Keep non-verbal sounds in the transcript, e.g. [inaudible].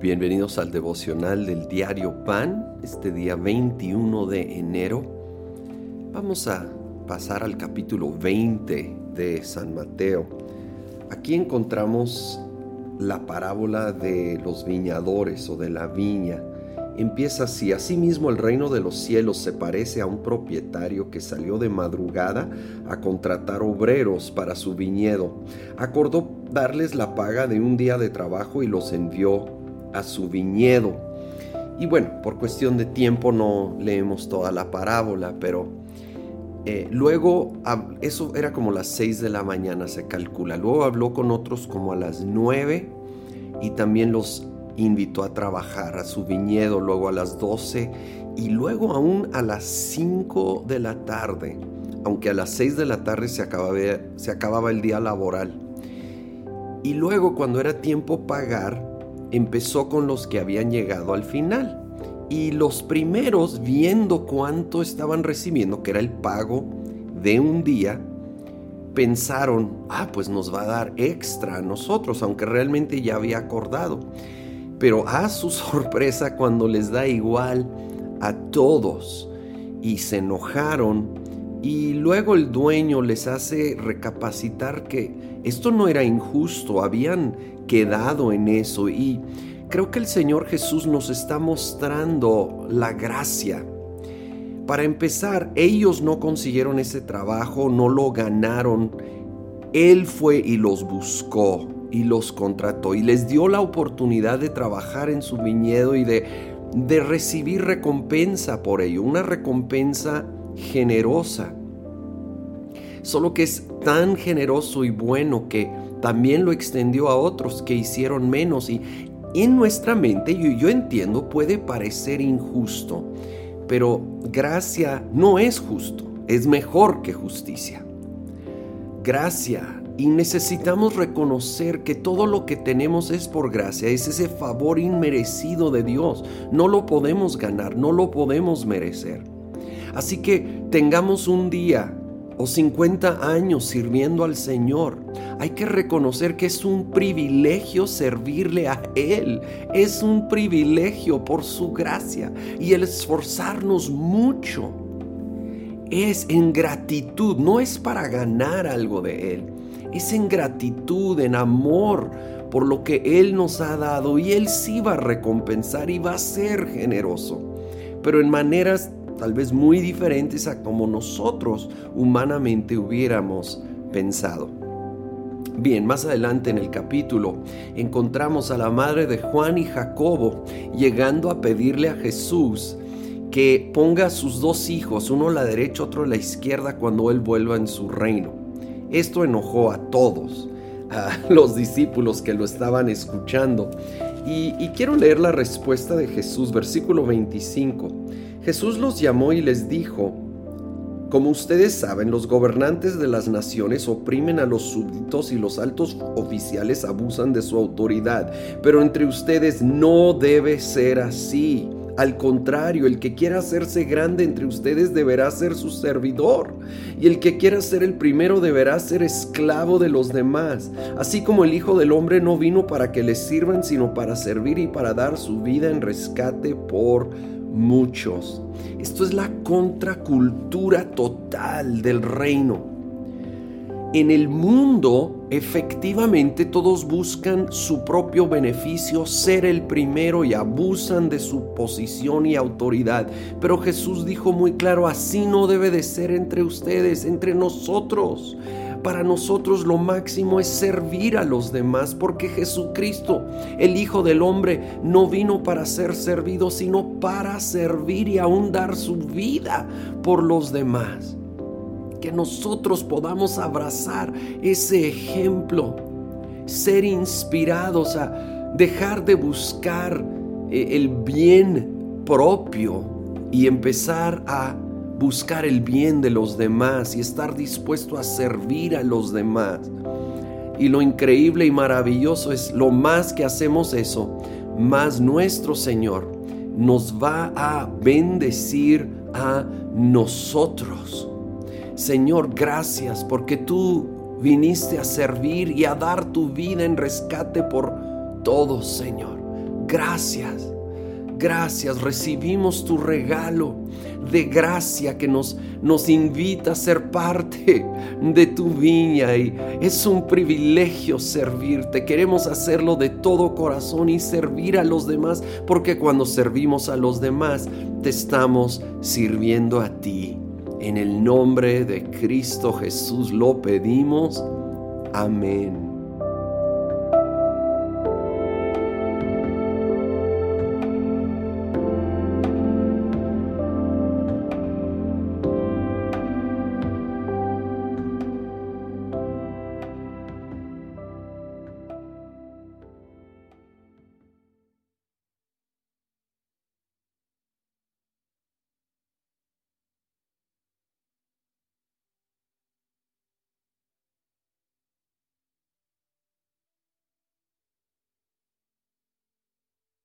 Bienvenidos al devocional del diario Pan, este día 21 de enero. Vamos a pasar al capítulo 20 de San Mateo. Aquí encontramos la parábola de los viñadores o de la viña. Empieza así, asimismo el reino de los cielos se parece a un propietario que salió de madrugada a contratar obreros para su viñedo. Acordó darles la paga de un día de trabajo y los envió a su viñedo. Y bueno, por cuestión de tiempo no leemos toda la parábola, pero eh, luego, eso era como las 6 de la mañana se calcula. Luego habló con otros como a las 9 y también los invitó a trabajar a su viñedo luego a las 12 y luego aún a las 5 de la tarde, aunque a las 6 de la tarde se acababa, se acababa el día laboral. Y luego cuando era tiempo pagar, empezó con los que habían llegado al final. Y los primeros, viendo cuánto estaban recibiendo, que era el pago de un día, pensaron, ah, pues nos va a dar extra a nosotros, aunque realmente ya había acordado. Pero a su [laughs] sorpresa cuando les da igual a todos y se enojaron y luego el dueño les hace recapacitar que esto no era injusto, habían quedado en eso y creo que el Señor Jesús nos está mostrando la gracia. Para empezar, ellos no consiguieron ese trabajo, no lo ganaron. Él fue y los buscó y los contrató y les dio la oportunidad de trabajar en su viñedo y de, de recibir recompensa por ello, una recompensa generosa. Solo que es tan generoso y bueno que también lo extendió a otros que hicieron menos y en nuestra mente, yo, yo entiendo, puede parecer injusto, pero gracia no es justo, es mejor que justicia. Gracia y necesitamos reconocer que todo lo que tenemos es por gracia, es ese favor inmerecido de Dios. No lo podemos ganar, no lo podemos merecer. Así que tengamos un día o 50 años sirviendo al Señor, hay que reconocer que es un privilegio servirle a Él. Es un privilegio por su gracia y el esforzarnos mucho es en gratitud, no es para ganar algo de Él, es en gratitud, en amor por lo que Él nos ha dado y Él sí va a recompensar y va a ser generoso, pero en maneras tal vez muy diferentes a como nosotros humanamente hubiéramos pensado. Bien, más adelante en el capítulo encontramos a la madre de Juan y Jacobo llegando a pedirle a Jesús que ponga a sus dos hijos, uno a la derecha, otro a la izquierda, cuando Él vuelva en su reino. Esto enojó a todos, a [laughs] los discípulos que lo estaban escuchando. Y, y quiero leer la respuesta de Jesús, versículo 25. Jesús los llamó y les dijo, como ustedes saben, los gobernantes de las naciones oprimen a los súbditos y los altos oficiales abusan de su autoridad, pero entre ustedes no debe ser así. Al contrario, el que quiera hacerse grande entre ustedes deberá ser su servidor, y el que quiera ser el primero deberá ser esclavo de los demás, así como el Hijo del Hombre no vino para que le sirvan, sino para servir y para dar su vida en rescate por muchos. Esto es la contracultura total del reino. En el mundo, efectivamente, todos buscan su propio beneficio, ser el primero y abusan de su posición y autoridad. Pero Jesús dijo muy claro, así no debe de ser entre ustedes, entre nosotros para nosotros lo máximo es servir a los demás, porque Jesucristo, el Hijo del Hombre, no vino para ser servido, sino para servir y aún dar su vida por los demás. Que nosotros podamos abrazar ese ejemplo, ser inspirados a dejar de buscar eh, el bien propio y empezar a buscar el bien de los demás y estar dispuesto a servir a los demás. Y lo increíble y maravilloso es lo más que hacemos eso, más nuestro Señor nos va a bendecir a nosotros. Señor, gracias porque tú viniste a servir y a dar tu vida en rescate por todos, Señor. Gracias. Gracias, recibimos tu regalo de gracia que nos, nos invita a ser parte de tu viña y es un privilegio servirte. Queremos hacerlo de todo corazón y servir a los demás porque cuando servimos a los demás te estamos sirviendo a ti. En el nombre de Cristo Jesús lo pedimos. Amén.